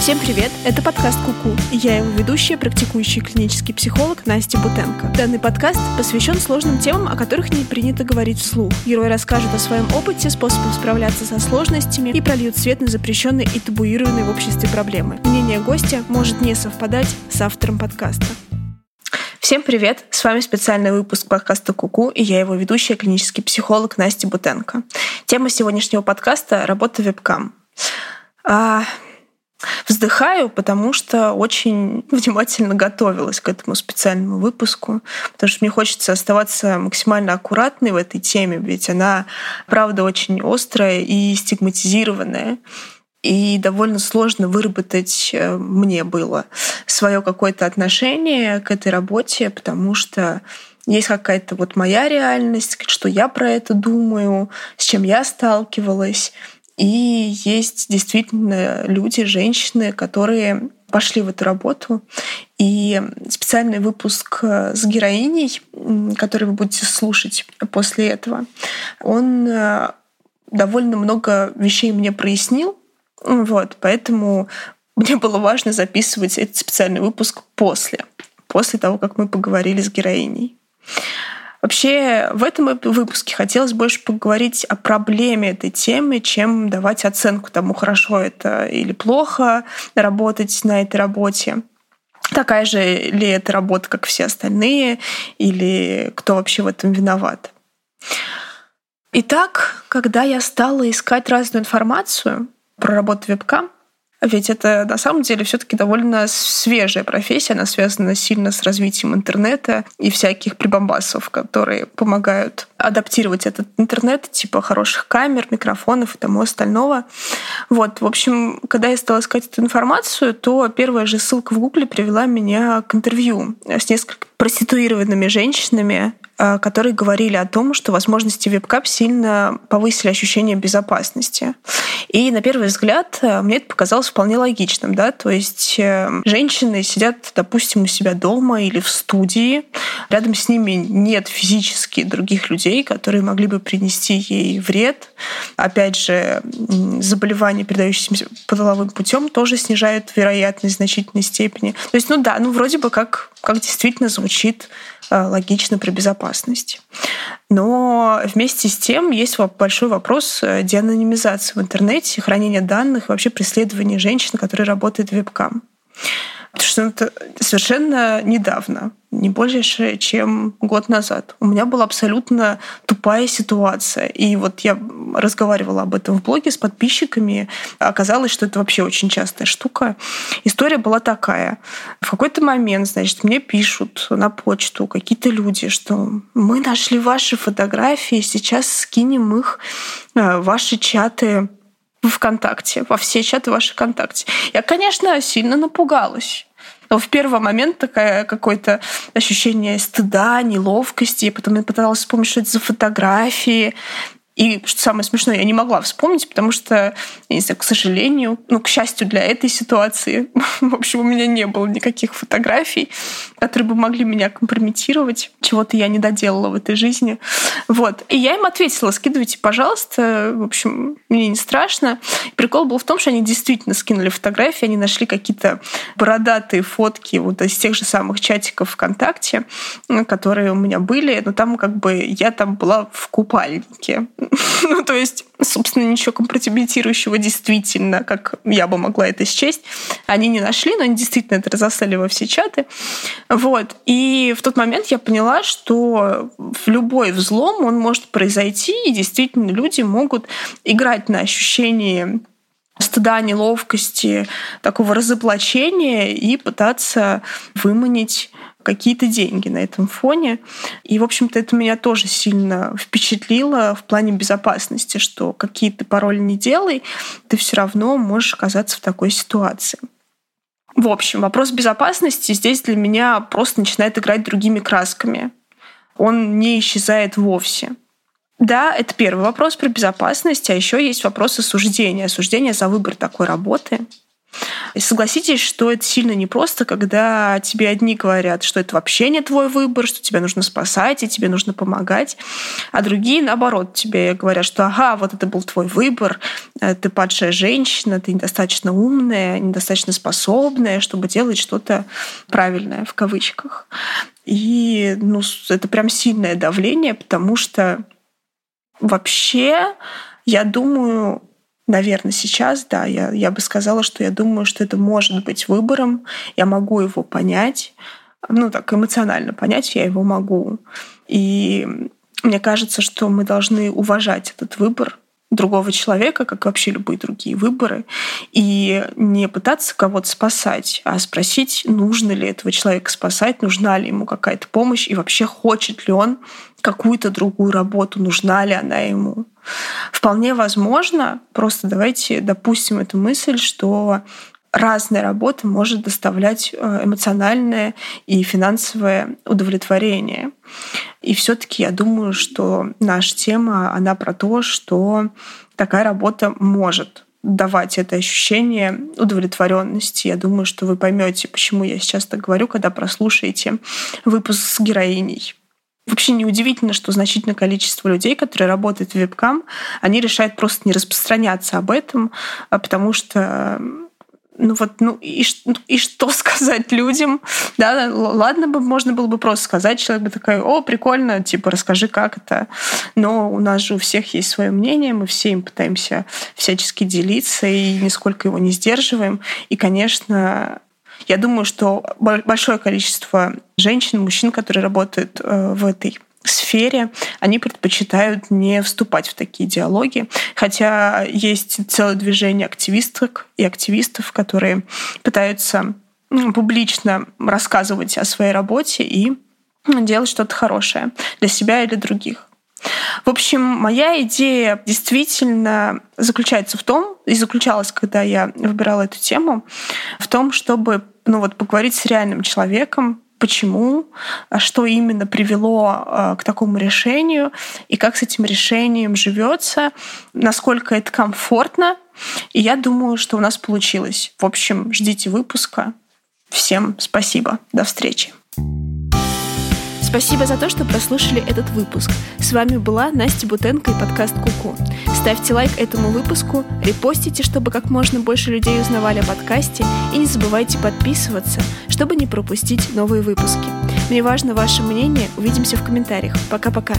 Всем привет! Это подкаст Куку, и я его ведущая, практикующий клинический психолог Настя Бутенко. Данный подкаст посвящен сложным темам, о которых не принято говорить вслух. Герой расскажет о своем опыте, способах справляться со сложностями и прольют свет на запрещенные и табуированные в обществе проблемы. Мнение гостя может не совпадать с автором подкаста. Всем привет! С вами специальный выпуск подкаста Куку, и я его ведущая, клинический психолог Настя Бутенко. Тема сегодняшнего подкаста — работа вебкам. А, Вздыхаю, потому что очень внимательно готовилась к этому специальному выпуску, потому что мне хочется оставаться максимально аккуратной в этой теме, ведь она, правда, очень острая и стигматизированная. И довольно сложно выработать э, мне было свое какое-то отношение к этой работе, потому что есть какая-то вот моя реальность, что я про это думаю, с чем я сталкивалась. И есть действительно люди, женщины, которые пошли в эту работу. И специальный выпуск э, с героиней, который вы будете слушать после этого, он э, довольно много вещей мне прояснил. Вот, поэтому мне было важно записывать этот специальный выпуск после, после того, как мы поговорили с героиней. Вообще в этом выпуске хотелось больше поговорить о проблеме этой темы, чем давать оценку тому, хорошо это или плохо работать на этой работе. Такая же ли это работа, как все остальные, или кто вообще в этом виноват. Итак, когда я стала искать разную информацию про работу вебкам, ведь это на самом деле все-таки довольно свежая профессия, она связана сильно с развитием интернета и всяких прибамбасов, которые помогают адаптировать этот интернет, типа хороших камер, микрофонов и тому остального. Вот, в общем, когда я стала искать эту информацию, то первая же ссылка в Гугле привела меня к интервью с несколькими проституированными женщинами, Э, которые говорили о том, что возможности вебкап сильно повысили ощущение безопасности. И на первый взгляд э, мне это показалось вполне логичным. Да? То есть э, женщины сидят, допустим, у себя дома или в студии, рядом с ними нет физически других людей, которые могли бы принести ей вред. Опять же, заболевания, передающиеся половым путем, тоже снижают вероятность в значительной степени. То есть, ну да, ну вроде бы как, как действительно звучит логично про безопасность. Но вместе с тем есть большой вопрос э, деанонимизации в интернете, хранения данных и вообще преследования женщин, которые работают вебкам. Что это совершенно недавно, не больше, чем год назад. У меня была абсолютно тупая ситуация. И вот я разговаривала об этом в блоге с подписчиками. Оказалось, что это вообще очень частая штука. История была такая. В какой-то момент, значит, мне пишут на почту какие-то люди, что мы нашли ваши фотографии, сейчас скинем их э, в ваши чаты в ВКонтакте, во все чаты ваши ВКонтакте. Я, конечно, сильно напугалась. Но в первый момент такое какое-то ощущение стыда, неловкости. Потом я пыталась вспомнить, что это за фотографии. И что самое смешное, я не могла вспомнить, потому что, я не знаю, к сожалению, ну, к счастью для этой ситуации, в общем, у меня не было никаких фотографий, которые бы могли меня компрометировать. Чего-то я не доделала в этой жизни. Вот. И я им ответила, скидывайте, пожалуйста. В общем, мне не страшно. Прикол был в том, что они действительно скинули фотографии, они нашли какие-то бородатые фотки вот из тех же самых чатиков ВКонтакте, которые у меня были. Но там как бы я там была в купальнике. ну, то есть, собственно, ничего компрометирующего действительно, как я бы могла это счесть, они не нашли, но они действительно это разослали во все чаты. Вот. И в тот момент я поняла, что в любой взлом он может произойти, и действительно люди могут играть на ощущении стыда, неловкости, такого разоблачения и пытаться выманить какие-то деньги на этом фоне. И, в общем-то, это меня тоже сильно впечатлило в плане безопасности, что какие ты пароли не делай, ты все равно можешь оказаться в такой ситуации. В общем, вопрос безопасности здесь для меня просто начинает играть другими красками. Он не исчезает вовсе. Да, это первый вопрос про безопасность, а еще есть вопрос осуждения. Осуждение за выбор такой работы. И согласитесь, что это сильно непросто, когда тебе одни говорят, что это вообще не твой выбор, что тебя нужно спасать и тебе нужно помогать, а другие, наоборот, тебе говорят, что ага, вот это был твой выбор, э, ты падшая женщина, ты недостаточно умная, недостаточно способная, чтобы делать что-то правильное в кавычках. И ну, это прям сильное давление, потому что вообще, я думаю, наверное, сейчас, да, я, я бы сказала, что я думаю, что это может быть выбором, я могу его понять, ну так эмоционально понять я его могу. И мне кажется, что мы должны уважать этот выбор другого человека, как вообще любые другие выборы, и не пытаться кого-то спасать, а спросить, нужно ли этого человека спасать, нужна ли ему какая-то помощь, и вообще хочет ли он какую-то другую работу, нужна ли она ему. Вполне возможно, просто давайте допустим эту мысль, что разная работа может доставлять э, эмоциональное и финансовое удовлетворение. И все-таки я думаю, что наша тема, она про то, что такая работа может давать это ощущение удовлетворенности. Я думаю, что вы поймете, почему я сейчас так говорю, когда прослушаете выпуск с героиней. Вообще неудивительно, что значительное количество людей, которые работают в вебкам, они решают просто не распространяться об этом, а потому что ну вот, ну и, ну, и что сказать людям? Да, ладно бы, можно было бы просто сказать, человек бы такой, о, прикольно, типа, расскажи, как это. Но у нас же у всех есть свое мнение, мы все им пытаемся всячески делиться и нисколько его не сдерживаем. И, конечно, я думаю, что большое количество женщин, мужчин, которые работают э, в этой сфере, они предпочитают не вступать в такие диалоги. Хотя есть целое движение активисток и активистов, которые пытаются публично рассказывать о своей работе и делать что-то хорошее для себя или других. В общем, моя идея действительно заключается в том, и заключалась, когда я выбирала эту тему, в том, чтобы ну вот, поговорить с реальным человеком, почему, а что именно привело а, к такому решению и как с этим решением живется, насколько это комфортно. И я думаю, что у нас получилось. В общем, ждите выпуска. Всем спасибо. До встречи. Спасибо за то, что прослушали этот выпуск. С вами была Настя Бутенко и подкаст Куку. Ставьте лайк этому выпуску, репостите, чтобы как можно больше людей узнавали о подкасте, и не забывайте подписываться, чтобы не пропустить новые выпуски. Мне важно ваше мнение. Увидимся в комментариях. Пока-пока.